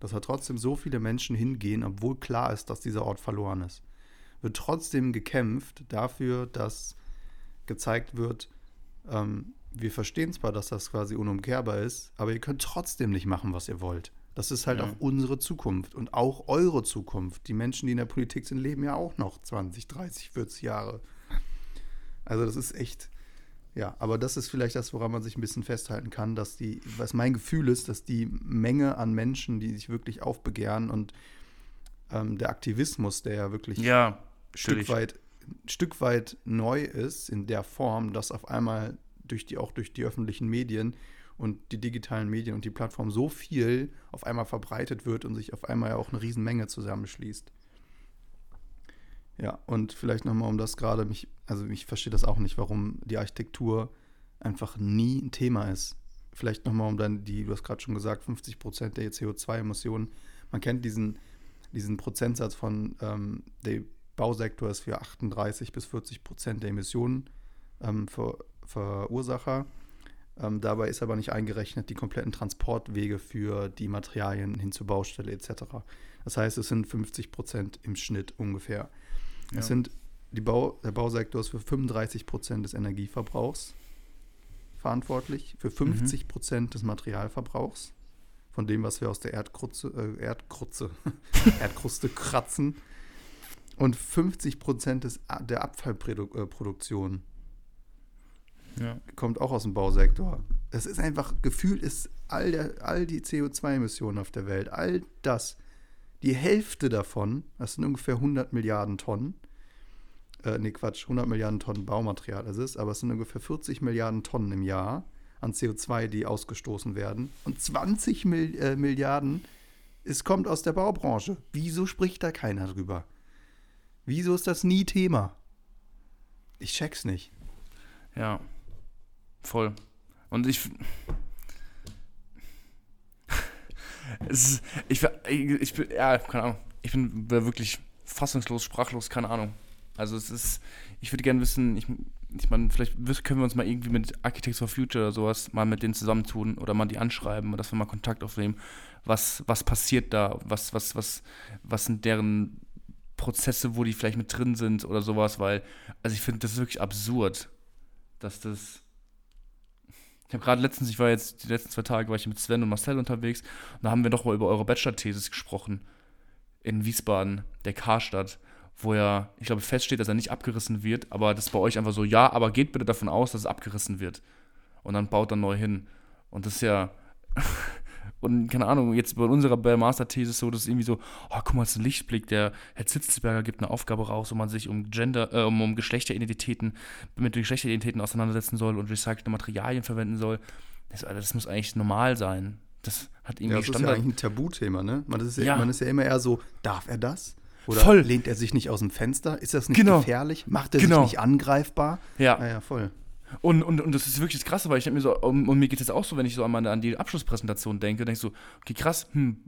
Dass da trotzdem so viele Menschen hingehen, obwohl klar ist, dass dieser Ort verloren ist. Wird trotzdem gekämpft dafür, dass gezeigt wird, ähm, wir verstehen zwar, dass das quasi unumkehrbar ist, aber ihr könnt trotzdem nicht machen, was ihr wollt. Das ist halt ja. auch unsere Zukunft und auch eure Zukunft. Die Menschen, die in der Politik sind, leben ja auch noch 20, 30, 40 Jahre. Also das ist echt, ja, aber das ist vielleicht das, woran man sich ein bisschen festhalten kann, dass die, was mein Gefühl ist, dass die Menge an Menschen, die sich wirklich aufbegehren und ähm, der Aktivismus, der ja wirklich ja, Stück weit, Stück weit neu ist in der Form, dass auf einmal durch die, auch durch die öffentlichen Medien und die digitalen Medien und die Plattform so viel auf einmal verbreitet wird und sich auf einmal auch eine Riesenmenge zusammenschließt. Ja, und vielleicht nochmal um das gerade, mich, also ich verstehe das auch nicht, warum die Architektur einfach nie ein Thema ist. Vielleicht nochmal um dann die, du hast gerade schon gesagt, 50 Prozent der CO2-Emissionen. Man kennt diesen, diesen Prozentsatz von, ähm, der Bausektor ist für 38 bis 40 Prozent der Emissionen ähm, Ver, Verursacher. Ähm, dabei ist aber nicht eingerechnet die kompletten Transportwege für die Materialien hin zur Baustelle etc. Das heißt, es sind 50 Prozent im Schnitt ungefähr. Ja. Es sind die Bau, der Bausektor ist für 35 Prozent des Energieverbrauchs verantwortlich, für 50 mhm. Prozent des Materialverbrauchs, von dem, was wir aus der Erdkrutze, äh, Erdkrutze, *laughs* Erdkruste kratzen, und 50 Prozent des, der Abfallproduktion ja. kommt auch aus dem Bausektor. Es ist einfach, gefühlt ist all, der, all die CO2-Emissionen auf der Welt, all das, die Hälfte davon, das sind ungefähr 100 Milliarden Tonnen, äh, nee, Quatsch, 100 Milliarden Tonnen Baumaterial ist, aber es sind ungefähr 40 Milliarden Tonnen im Jahr an CO2, die ausgestoßen werden. Und 20 Mil äh, Milliarden, es kommt aus der Baubranche. Wieso spricht da keiner drüber? Wieso ist das nie Thema? Ich check's nicht. Ja, voll. Und ich. Ist, ich, ich bin, ja, keine Ahnung. Ich bin wirklich fassungslos, sprachlos, keine Ahnung. Also es ist, ich würde gerne wissen, ich, ich meine, vielleicht können wir uns mal irgendwie mit Architects for Future oder sowas mal mit denen zusammentun oder mal die anschreiben und dass wir mal Kontakt aufnehmen. Was, was passiert da? Was, was, was, was sind deren Prozesse, wo die vielleicht mit drin sind oder sowas? Weil, also ich finde das ist wirklich absurd, dass das. Ich habe gerade letztens, ich war jetzt, die letzten zwei Tage war ich mit Sven und Marcel unterwegs und da haben wir nochmal über eure Bachelor-Thesis gesprochen. In Wiesbaden, der Karstadt wo ja, ich glaube, feststeht, dass er nicht abgerissen wird, aber das ist bei euch einfach so, ja, aber geht bitte davon aus, dass es abgerissen wird. Und dann baut er neu hin. Und das ist ja, *laughs* und keine Ahnung, jetzt bei unserer Master-These so, das ist irgendwie so, oh, guck mal, das ist ein Lichtblick, der Herr Zitzelsberger gibt eine Aufgabe raus, wo man sich um Gender, äh, um, um Geschlechteridentitäten, mit Geschlechteridentitäten auseinandersetzen soll und recycelte Materialien verwenden soll. Das, das muss eigentlich normal sein. Das hat irgendwie ja, das Standard. ist ja eigentlich ein Tabuthema, ne? Man ist ja, ja. man ist ja immer eher so, darf er das? Oder voll. lehnt er sich nicht aus dem Fenster? Ist das nicht genau. gefährlich? Macht er genau. sich nicht angreifbar? Ja. Ah, ja, voll. Und, und, und das ist wirklich das Krasse, weil ich mir so, und, und mir geht es auch so, wenn ich so an, meine, an die Abschlusspräsentation denke, denke ich so, okay, krass, hm,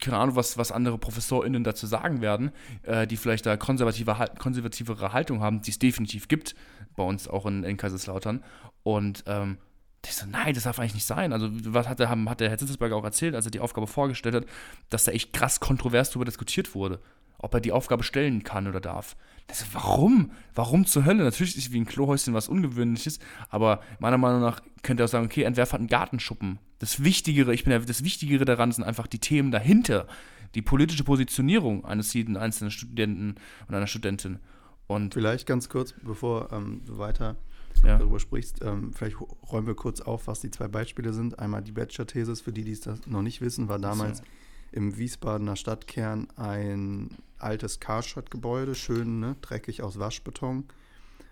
keine Ahnung, was, was andere ProfessorInnen dazu sagen werden, äh, die vielleicht da konservative, konservativere Haltung haben, die es definitiv gibt, bei uns auch in, in Kaiserslautern. Und ähm, ich so, nein, das darf eigentlich nicht sein. Also, was hat der, hat der Herr Zitzesberger auch erzählt, als er die Aufgabe vorgestellt hat, dass da echt krass kontrovers darüber diskutiert wurde ob er die Aufgabe stellen kann oder darf. Das, warum? Warum zur Hölle? Natürlich ist wie ein Klohäuschen was Ungewöhnliches, aber meiner Meinung nach könnte er auch sagen, okay, Entwerfer hat einen Gartenschuppen. Das Wichtigere, ich bin ja, das Wichtigere daran sind einfach die Themen dahinter, die politische Positionierung eines jeden einzelnen Studenten und einer Studentin. Und vielleicht ganz kurz, bevor ähm, du weiter ja. darüber sprichst, ähm, vielleicht räumen wir kurz auf, was die zwei Beispiele sind. Einmal die Bachelor-Thesis, für die, die es noch nicht wissen, war damals so. im Wiesbadener Stadtkern ein altes Karstadt-Gebäude, schön ne, dreckig aus Waschbeton.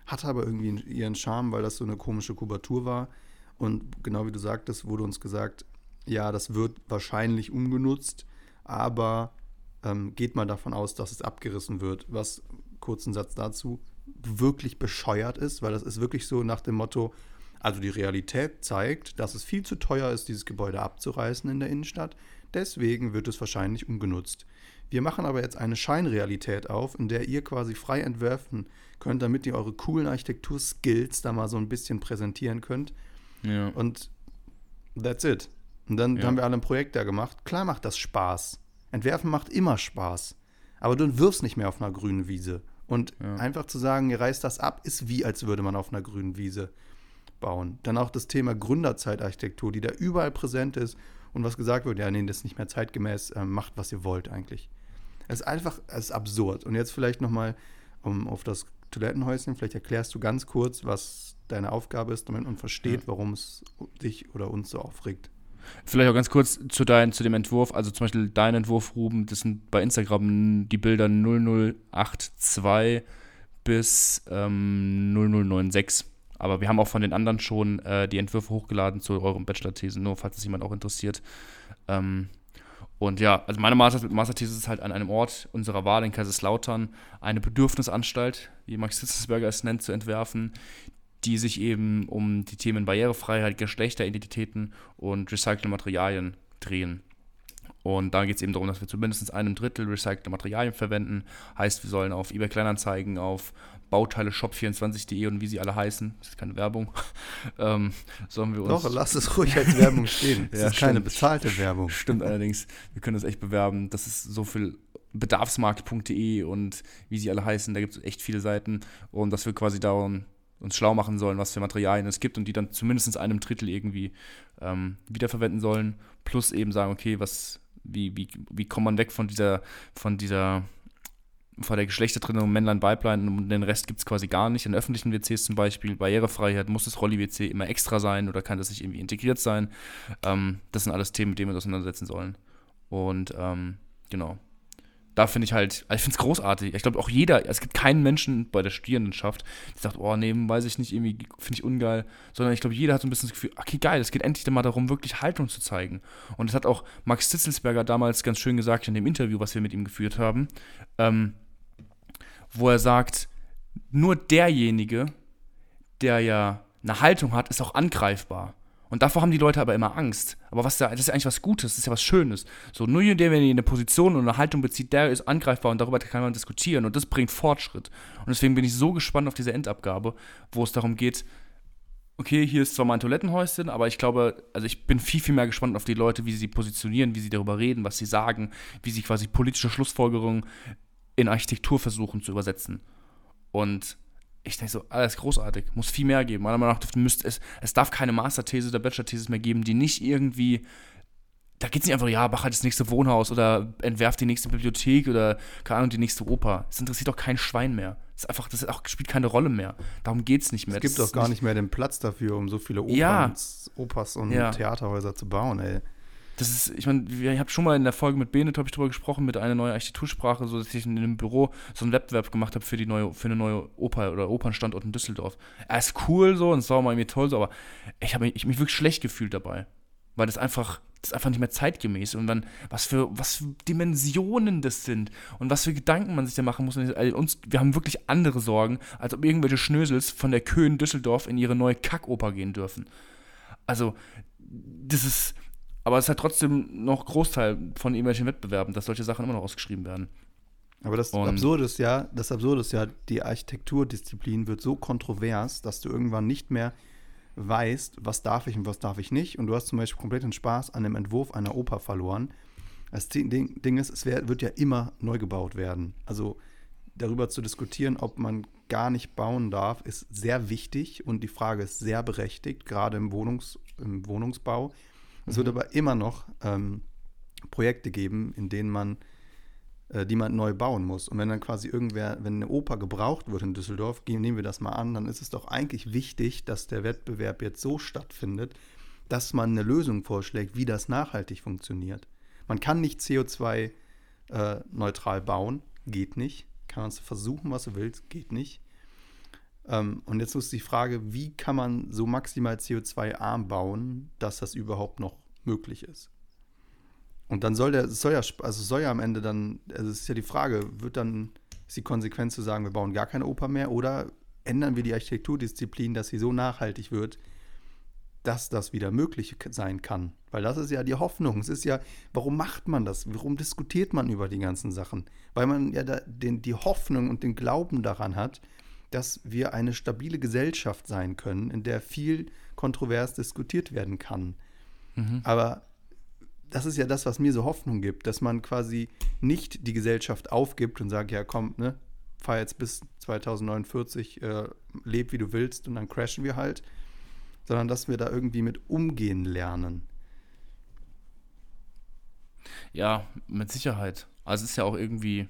Hatte aber irgendwie ihren Charme, weil das so eine komische Kubatur war. Und genau wie du sagtest, wurde uns gesagt, ja, das wird wahrscheinlich umgenutzt, aber ähm, geht mal davon aus, dass es abgerissen wird. Was, kurzen Satz dazu, wirklich bescheuert ist, weil das ist wirklich so nach dem Motto, also die Realität zeigt, dass es viel zu teuer ist, dieses Gebäude abzureißen in der Innenstadt. Deswegen wird es wahrscheinlich umgenutzt. Wir machen aber jetzt eine Scheinrealität auf, in der ihr quasi frei entwerfen könnt, damit ihr eure coolen Architektur-Skills da mal so ein bisschen präsentieren könnt. Ja. Und that's it. Und dann ja. haben wir alle ein Projekt da gemacht. Klar macht das Spaß. Entwerfen macht immer Spaß. Aber du wirfst nicht mehr auf einer grünen Wiese. Und ja. einfach zu sagen, ihr reißt das ab, ist wie, als würde man auf einer grünen Wiese bauen. Dann auch das Thema Gründerzeitarchitektur, die da überall präsent ist und was gesagt wird, ja, nee, das ist nicht mehr zeitgemäß, äh, macht, was ihr wollt eigentlich. Es ist einfach, es ist absurd. Und jetzt vielleicht nochmal um, auf das Toilettenhäuschen, vielleicht erklärst du ganz kurz, was deine Aufgabe ist damit und versteht, ja. warum es dich oder uns so aufregt. Vielleicht auch ganz kurz zu, dein, zu dem Entwurf, also zum Beispiel dein Entwurf, Ruben, das sind bei Instagram die Bilder 0082 bis ähm, 0096. Aber wir haben auch von den anderen schon äh, die Entwürfe hochgeladen zu eurem Bachelor-Thesen, nur falls es jemand auch interessiert. Ähm, Und ja, also meine Master ist halt an einem Ort unserer Wahl in Kaiserslautern eine Bedürfnisanstalt, wie Max Hitzelsberger es nennt, zu entwerfen, die sich eben um die Themen Barrierefreiheit, Geschlechteridentitäten und recycelte Materialien drehen. Und da geht es eben darum, dass wir zumindest einem Drittel recycelte Materialien verwenden. Heißt, wir sollen auf eBay Kleinanzeigen, auf Bauteile shop24.de und wie sie alle heißen, das ist keine Werbung, *laughs* ähm, sollen wir uns. Doch, lass es ruhig als Werbung stehen. *laughs* Das ja, ist stimmt. keine bezahlte Werbung. Stimmt *laughs* allerdings, wir können das echt bewerben. Das ist so viel bedarfsmarkt.de und wie sie alle heißen, da gibt es echt viele Seiten und dass wir quasi darum uns schlau machen sollen, was für Materialien es gibt und die dann zumindest einem Drittel irgendwie ähm, wiederverwenden sollen. Plus eben sagen, okay, was, wie, wie, wie kommt man weg von dieser, von dieser vor der Geschlechtertrennung Männlein, Weiblein und den Rest gibt es quasi gar nicht. In öffentlichen WCs zum Beispiel, Barrierefreiheit, muss das Rolli-WC immer extra sein oder kann das nicht irgendwie integriert sein? Ähm, das sind alles Themen, mit denen wir uns auseinandersetzen sollen. Und ähm, genau. Da finde ich halt, also ich finde es großartig. Ich glaube auch jeder, es gibt keinen Menschen bei der Studierendenschaft, der sagt, oh nee, weiß ich nicht, irgendwie finde ich ungeil, sondern ich glaube, jeder hat so ein bisschen das Gefühl, okay, geil, es geht endlich mal darum, wirklich Haltung zu zeigen. Und das hat auch Max Zitzelsberger damals ganz schön gesagt in dem Interview, was wir mit ihm geführt haben. Ähm, wo er sagt, nur derjenige, der ja eine Haltung hat, ist auch angreifbar. Und davor haben die Leute aber immer Angst. Aber was da, das ist ja eigentlich was Gutes, das ist ja was Schönes. So, nur der, wenn er eine Position und eine Haltung bezieht, der ist angreifbar und darüber kann man diskutieren und das bringt Fortschritt. Und deswegen bin ich so gespannt auf diese Endabgabe, wo es darum geht, okay, hier ist zwar mein Toilettenhäuschen, aber ich glaube, also ich bin viel, viel mehr gespannt auf die Leute, wie sie positionieren, wie sie darüber reden, was sie sagen, wie sie quasi politische Schlussfolgerungen in Architektur versuchen zu übersetzen. Und ich denke so, alles großartig, muss viel mehr geben. Meiner Meinung nach müsste es, es darf keine Masterthese oder Bachelor-These mehr geben, die nicht irgendwie, da geht es nicht einfach, ja, mach halt das nächste Wohnhaus oder entwerft die nächste Bibliothek oder, keine Ahnung, die nächste Oper. Das interessiert doch kein Schwein mehr. Das ist einfach, das auch, spielt keine Rolle mehr. Darum geht es nicht mehr. Es gibt doch gar nicht, nicht mehr den Platz dafür, um so viele Opern, ja. Opas und ja. Theaterhäuser zu bauen, ey das ist, ich meine, ich habe schon mal in der Folge mit Bene, habe ich, drüber gesprochen, mit einer neuen Architektursprache, so dass ich in einem Büro so einen Wettbewerb gemacht habe für die neue, für eine neue Oper oder Opernstandort in Düsseldorf. Er ist cool so und es war mal irgendwie toll so, aber ich habe mich, ich mich wirklich schlecht gefühlt dabei. Weil das einfach, das ist einfach nicht mehr zeitgemäß. Und dann, was für, was für Dimensionen das sind und was für Gedanken man sich da machen muss. Also uns, wir haben wirklich andere Sorgen, als ob irgendwelche Schnösels von der Köhen Düsseldorf in ihre neue Kackoper gehen dürfen. Also, das ist, aber es ist halt trotzdem noch Großteil von irgendwelchen Wettbewerben, dass solche Sachen immer noch ausgeschrieben werden. Aber das und Absurde ist ja, das Absurde ist ja, die Architekturdisziplin wird so kontrovers, dass du irgendwann nicht mehr weißt, was darf ich und was darf ich nicht. Und du hast zum Beispiel komplett den Spaß an dem Entwurf einer Oper verloren. Das Ding, Ding ist, es wird ja immer neu gebaut werden. Also darüber zu diskutieren, ob man gar nicht bauen darf, ist sehr wichtig und die Frage ist sehr berechtigt, gerade im, Wohnungs-, im Wohnungsbau. Es wird aber immer noch ähm, Projekte geben, in denen man, äh, die man neu bauen muss. Und wenn dann quasi irgendwer, wenn eine Oper gebraucht wird in Düsseldorf, nehmen wir das mal an, dann ist es doch eigentlich wichtig, dass der Wettbewerb jetzt so stattfindet, dass man eine Lösung vorschlägt, wie das nachhaltig funktioniert. Man kann nicht CO2-neutral äh, bauen, geht nicht. Kann man es versuchen, was du willst, geht nicht. Ähm, und jetzt ist die Frage, wie kann man so maximal CO2-arm bauen, dass das überhaupt noch möglich ist? Und dann soll der, soll ja, also soll ja am Ende dann, also es ist ja die Frage, wird dann, ist die Konsequenz zu sagen, wir bauen gar keine Oper mehr oder ändern wir die Architekturdisziplin, dass sie so nachhaltig wird, dass das wieder möglich sein kann. Weil das ist ja die Hoffnung. Es ist ja, warum macht man das? Warum diskutiert man über die ganzen Sachen? Weil man ja den, die Hoffnung und den Glauben daran hat, dass wir eine stabile Gesellschaft sein können, in der viel kontrovers diskutiert werden kann. Mhm. Aber das ist ja das, was mir so Hoffnung gibt, dass man quasi nicht die Gesellschaft aufgibt und sagt, ja komm, ne, fahr jetzt bis 2049, äh, leb wie du willst und dann crashen wir halt, sondern dass wir da irgendwie mit umgehen lernen. Ja, mit Sicherheit. Also es ist ja auch irgendwie,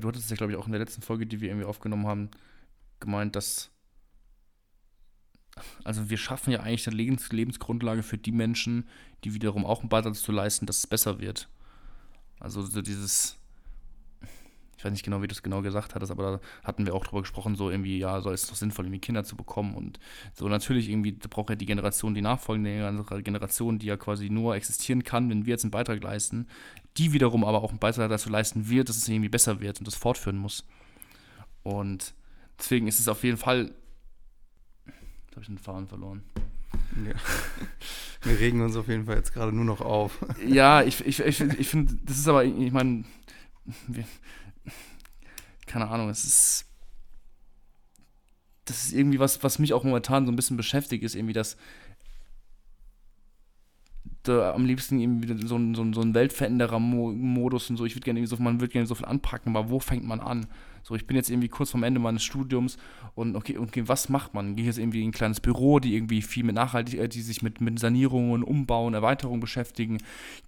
Du hattest ja, glaube ich, auch in der letzten Folge, die wir irgendwie aufgenommen haben, gemeint, dass. Also, wir schaffen ja eigentlich eine Lebens Lebensgrundlage für die Menschen, die wiederum auch einen Beitrag zu leisten, dass es besser wird. Also, so dieses. ich weiß nicht genau, wie du es genau gesagt hattest, aber da hatten wir auch drüber gesprochen, so irgendwie, ja, soll es doch sinnvoll, irgendwie Kinder zu bekommen und so natürlich irgendwie braucht ja die Generation, die nachfolgende Generation, die ja quasi nur existieren kann, wenn wir jetzt einen Beitrag leisten, die wiederum aber auch einen Beitrag dazu leisten wird, dass es irgendwie besser wird und das fortführen muss. Und deswegen ist es auf jeden Fall. Jetzt habe ich den Faden verloren. Ja. *laughs* Wir regen uns auf jeden Fall jetzt gerade nur noch auf. *laughs* Ja, ich, ich, ich, ich finde, das ist aber, ich meine, keine Ahnung, es ist. Das ist irgendwie was, was mich auch momentan so ein bisschen beschäftigt, ist irgendwie, dass da am liebsten irgendwie so ein, so ein, so ein Weltveränderer-Modus und so. Ich würde gerne so, man würde gerne so viel anpacken, aber wo fängt man an? So, ich bin jetzt irgendwie kurz vorm Ende meines Studiums und okay, okay, was macht man? Gehe jetzt irgendwie in ein kleines Büro, die irgendwie viel mit Nachhaltigkeit, äh, die sich mit, mit Sanierungen, Umbauen, Erweiterung beschäftigen?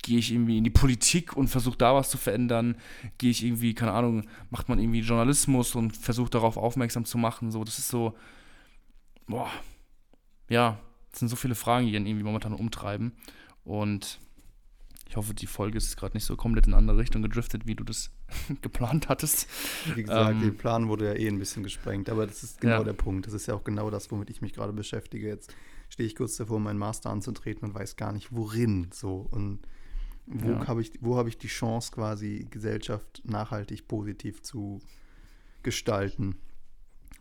Gehe ich irgendwie in die Politik und versuche da was zu verändern? Gehe ich irgendwie, keine Ahnung, macht man irgendwie Journalismus und versucht darauf aufmerksam zu machen? So, das ist so, boah, ja, das sind so viele Fragen, die einen irgendwie momentan umtreiben. Und ich hoffe, die Folge ist gerade nicht so komplett in eine andere Richtung gedriftet, wie du das *laughs* geplant hattest. Wie gesagt, ähm, der Plan wurde ja eh ein bisschen gesprengt, aber das ist genau ja. der Punkt. Das ist ja auch genau das, womit ich mich gerade beschäftige. Jetzt stehe ich kurz davor, meinen Master anzutreten und weiß gar nicht, worin so und wo ja. habe ich, wo ich die Chance, quasi Gesellschaft nachhaltig positiv zu gestalten.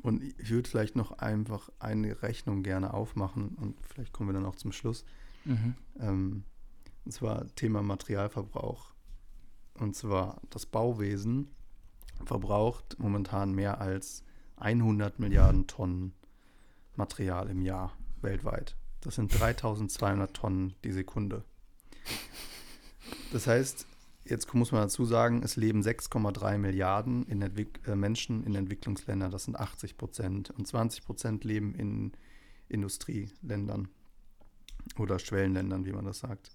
Und ich würde vielleicht noch einfach eine Rechnung gerne aufmachen und vielleicht kommen wir dann auch zum Schluss. Mhm. Ähm, und zwar Thema Materialverbrauch. Und zwar das Bauwesen verbraucht momentan mehr als 100 Milliarden Tonnen Material im Jahr weltweit. Das sind 3200 Tonnen die Sekunde. Das heißt, jetzt muss man dazu sagen, es leben 6,3 Milliarden in äh, Menschen in Entwicklungsländern. Das sind 80 Prozent. Und 20 Prozent leben in Industrieländern oder Schwellenländern, wie man das sagt.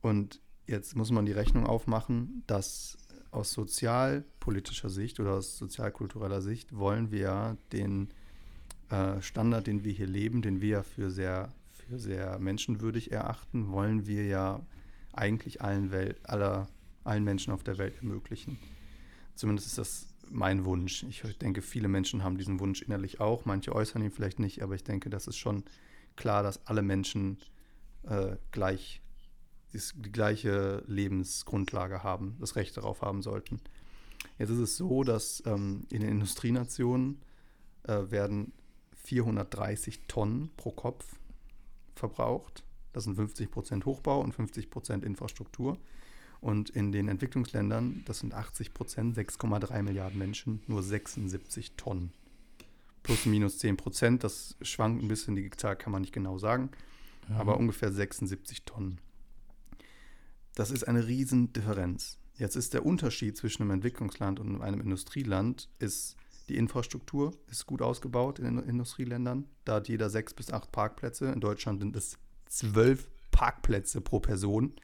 Und jetzt muss man die Rechnung aufmachen, dass aus sozialpolitischer Sicht oder aus sozialkultureller Sicht wollen wir den äh, Standard, den wir hier leben, den wir ja für sehr, für sehr menschenwürdig erachten, wollen wir ja eigentlich allen, Welt, aller, allen Menschen auf der Welt ermöglichen. Zumindest ist das mein Wunsch. Ich denke, viele Menschen haben diesen Wunsch innerlich auch. Manche äußern ihn vielleicht nicht, aber ich denke, das ist schon klar, dass alle Menschen äh, gleich die gleiche Lebensgrundlage haben, das Recht darauf haben sollten. Jetzt ist es so, dass ähm, in den Industrienationen äh, werden 430 Tonnen pro Kopf verbraucht. Das sind 50 Prozent Hochbau und 50 Prozent Infrastruktur. Und in den Entwicklungsländern, das sind 80 Prozent, 6,3 Milliarden Menschen, nur 76 Tonnen plus minus 10 Prozent. Das schwankt ein bisschen, die Zahl kann man nicht genau sagen, mhm. aber ungefähr 76 Tonnen. Das ist eine Riesendifferenz. Jetzt ist der Unterschied zwischen einem Entwicklungsland und einem Industrieland, ist die Infrastruktur ist gut ausgebaut in den Industrieländern. Da hat jeder sechs bis acht Parkplätze. In Deutschland sind es zwölf Parkplätze pro Person.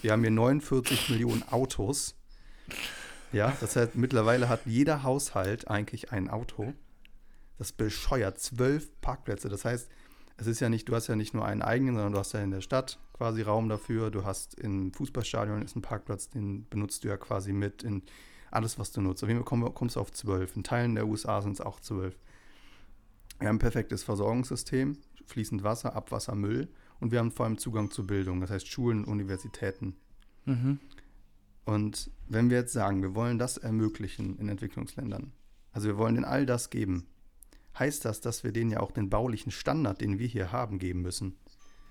Wir haben hier 49 Millionen Autos. Ja, das heißt, mittlerweile hat jeder Haushalt eigentlich ein Auto. Das bescheuert. Zwölf Parkplätze. Das heißt, es ist ja nicht, du hast ja nicht nur einen eigenen, sondern du hast ja in der Stadt quasi Raum dafür. Du hast im Fußballstadion ist ein Parkplatz, den benutzt du ja quasi mit in alles, was du nutzt. Auf jeden Fall kommst du auf zwölf. In Teilen der USA sind es auch zwölf. Wir haben ein perfektes Versorgungssystem, fließend Wasser, Abwasser, Müll und wir haben vor allem Zugang zur Bildung, das heißt Schulen, Universitäten. Mhm. Und wenn wir jetzt sagen, wir wollen das ermöglichen in Entwicklungsländern, also wir wollen denen all das geben, heißt das, dass wir denen ja auch den baulichen Standard, den wir hier haben, geben müssen.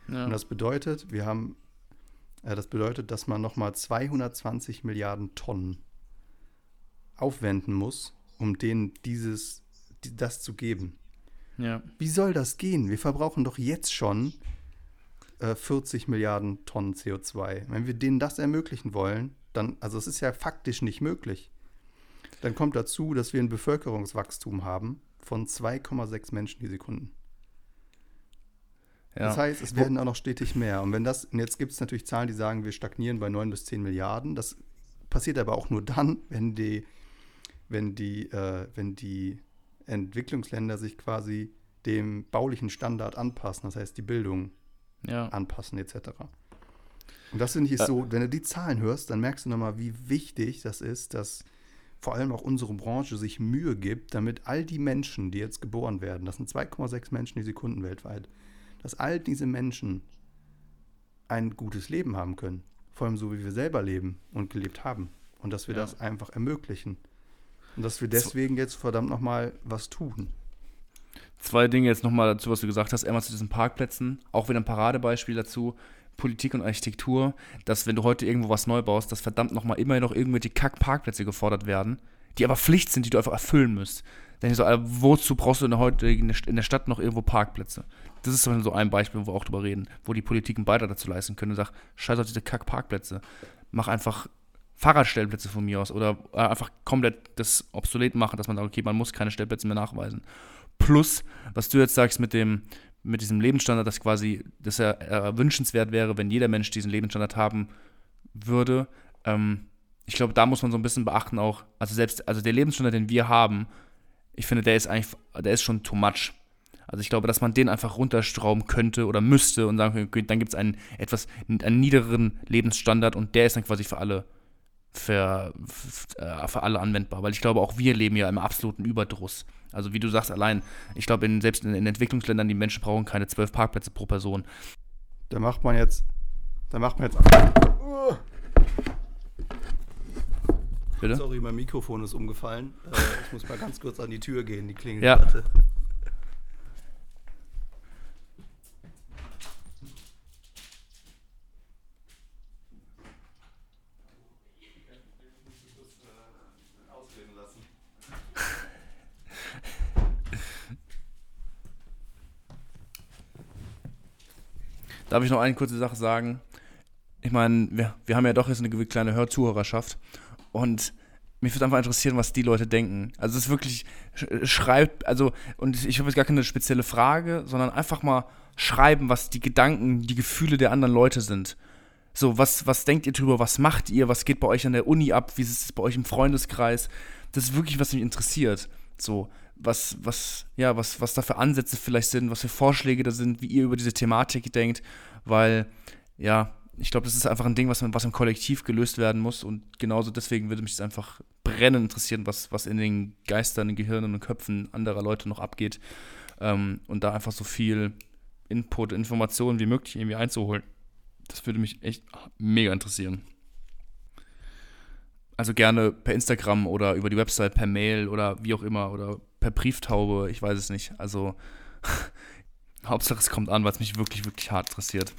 Ja. Und das bedeutet, wir haben, äh, das bedeutet, dass man nochmal 220 Milliarden Tonnen aufwenden muss, um denen dieses, die, das zu geben. Ja. Wie soll das gehen? Wir verbrauchen doch jetzt schon äh, 40 Milliarden Tonnen CO2. Wenn wir denen das ermöglichen wollen, dann, also es ist ja faktisch nicht möglich. Dann kommt dazu, dass wir ein Bevölkerungswachstum haben von 2,6 Menschen die Sekunden. Ja. Das heißt, es werden auch noch stetig mehr. Und wenn das, und jetzt gibt es natürlich Zahlen, die sagen, wir stagnieren bei 9 bis 10 Milliarden. Das passiert aber auch nur dann, *laughs* wenn die, wenn die, äh, wenn die Entwicklungsländer sich quasi dem baulichen Standard anpassen, das heißt die Bildung ja. anpassen, etc. Und das finde ich ist so, wenn du die Zahlen hörst, dann merkst du nochmal, wie wichtig das ist, dass vor allem auch unsere Branche sich Mühe gibt, damit all die Menschen, die jetzt geboren werden, das sind 2,6 Menschen die Sekunden weltweit, dass all diese Menschen ein gutes Leben haben können. Vor allem so, wie wir selber leben und gelebt haben. Und dass wir ja. das einfach ermöglichen. Und dass wir deswegen jetzt verdammt nochmal was tun. Zwei Dinge jetzt nochmal dazu, was du gesagt hast. Einmal zu diesen Parkplätzen. Auch wieder ein Paradebeispiel dazu. Politik und Architektur, dass wenn du heute irgendwo was neu baust, dass verdammt nochmal immer noch irgendwelche Kack-Parkplätze gefordert werden, die aber Pflicht sind, die du einfach erfüllen musst. Dann ich so, wozu brauchst du in der, heute in der Stadt noch irgendwo Parkplätze? Das ist so ein Beispiel, wo wir auch drüber reden, wo die Politik einen Beitrag dazu leisten können und sagt, scheiß auf diese Kack-Parkplätze. Mach einfach Fahrradstellplätze von mir aus oder äh, einfach komplett das obsolet machen, dass man sagt, okay, man muss keine Stellplätze mehr nachweisen. Plus, was du jetzt sagst mit dem, mit diesem Lebensstandard, dass quasi, dass er, er wünschenswert wäre, wenn jeder Mensch diesen Lebensstandard haben würde. Ähm, ich glaube, da muss man so ein bisschen beachten auch, also selbst, also der Lebensstandard, den wir haben, ich finde, der ist eigentlich, der ist schon too much. Also ich glaube, dass man den einfach runterstrauben könnte oder müsste und sagen könnte, dann gibt es einen etwas einen niederen Lebensstandard und der ist dann quasi für alle für, äh, für alle anwendbar. Weil ich glaube, auch wir leben ja im absoluten Überdruss. Also wie du sagst, allein, ich glaube, in, selbst in, in Entwicklungsländern, die Menschen brauchen keine zwölf Parkplätze pro Person. Da macht man jetzt, da macht man jetzt. Uh. Bitte? Sorry, mein Mikrofon ist umgefallen. Äh, ich muss mal ganz kurz an die Tür gehen, die klingelt. Ja. Darf ich noch eine kurze Sache sagen? Ich meine, wir, wir haben ja doch jetzt eine kleine Hörzuhörerschaft und mich würde einfach interessieren, was die Leute denken. Also es ist wirklich, schreibt, also, und ich habe jetzt gar keine spezielle Frage, sondern einfach mal schreiben, was die Gedanken, die Gefühle der anderen Leute sind. So, was, was denkt ihr drüber, was macht ihr, was geht bei euch an der Uni ab, wie ist es bei euch im Freundeskreis? Das ist wirklich, was mich interessiert. So, was, was, ja, was, was da für Ansätze vielleicht sind, was für Vorschläge da sind, wie ihr über diese Thematik denkt, weil, ja, ich glaube, das ist einfach ein Ding, was, was im Kollektiv gelöst werden muss und genauso deswegen würde mich das einfach brennend interessieren, was, was in den Geistern, den Gehirnen und Köpfen anderer Leute noch abgeht ähm, und da einfach so viel Input, Informationen wie möglich irgendwie einzuholen. Das würde mich echt mega interessieren. Also gerne per Instagram oder über die Website, per Mail oder wie auch immer oder per Brieftaube, ich weiß es nicht. Also *laughs* Hauptsache es kommt an, weil es mich wirklich, wirklich hart interessiert.